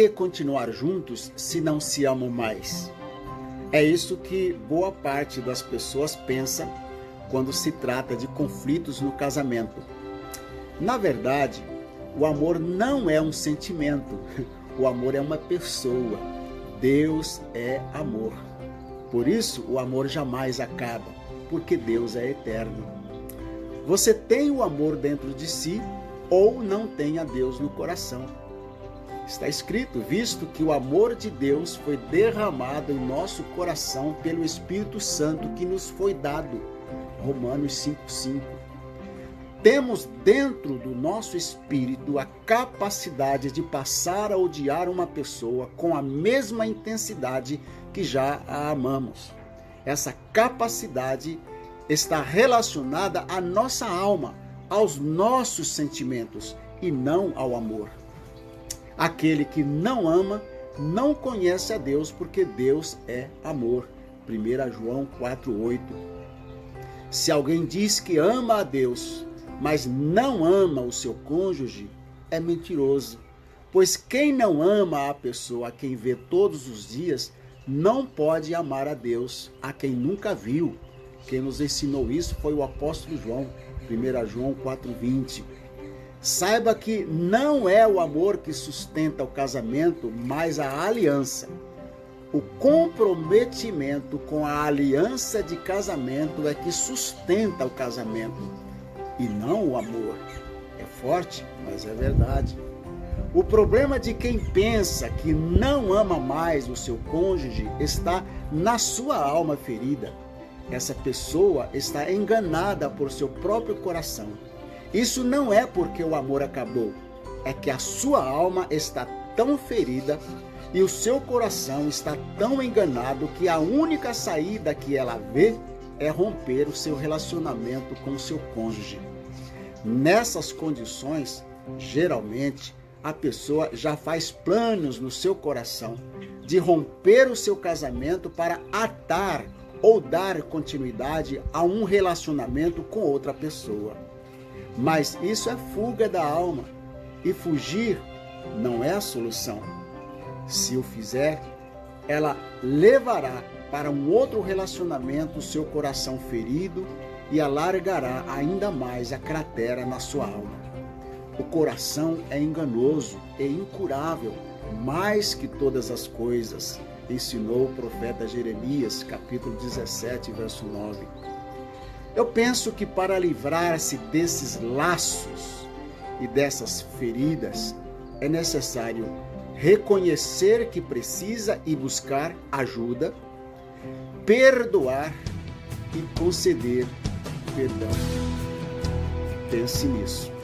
que continuar juntos se não se amam mais? É isso que boa parte das pessoas pensa quando se trata de conflitos no casamento. Na verdade, o amor não é um sentimento, o amor é uma pessoa. Deus é amor. Por isso, o amor jamais acaba, porque Deus é eterno. Você tem o amor dentro de si ou não tem a Deus no coração. Está escrito: visto que o amor de Deus foi derramado em nosso coração pelo Espírito Santo que nos foi dado. Romanos 5,5. Temos dentro do nosso espírito a capacidade de passar a odiar uma pessoa com a mesma intensidade que já a amamos. Essa capacidade está relacionada à nossa alma, aos nossos sentimentos e não ao amor. Aquele que não ama não conhece a Deus, porque Deus é amor. 1 João 4:8. Se alguém diz que ama a Deus, mas não ama o seu cônjuge, é mentiroso. Pois quem não ama a pessoa a quem vê todos os dias, não pode amar a Deus, a quem nunca viu. Quem nos ensinou isso foi o apóstolo João, 1 João 4:20. Saiba que não é o amor que sustenta o casamento, mas a aliança. O comprometimento com a aliança de casamento é que sustenta o casamento e não o amor. É forte, mas é verdade. O problema de quem pensa que não ama mais o seu cônjuge está na sua alma ferida. Essa pessoa está enganada por seu próprio coração. Isso não é porque o amor acabou, é que a sua alma está tão ferida e o seu coração está tão enganado que a única saída que ela vê é romper o seu relacionamento com o seu cônjuge. Nessas condições, geralmente, a pessoa já faz planos no seu coração de romper o seu casamento para atar ou dar continuidade a um relacionamento com outra pessoa. Mas isso é fuga da alma. E fugir não é a solução. Se o fizer, ela levará para um outro relacionamento o seu coração ferido e alargará ainda mais a cratera na sua alma. O coração é enganoso e incurável, mais que todas as coisas, ensinou o profeta Jeremias, capítulo 17, verso 9. Eu penso que para livrar-se desses laços e dessas feridas, é necessário reconhecer que precisa e buscar ajuda, perdoar e conceder perdão. Pense nisso.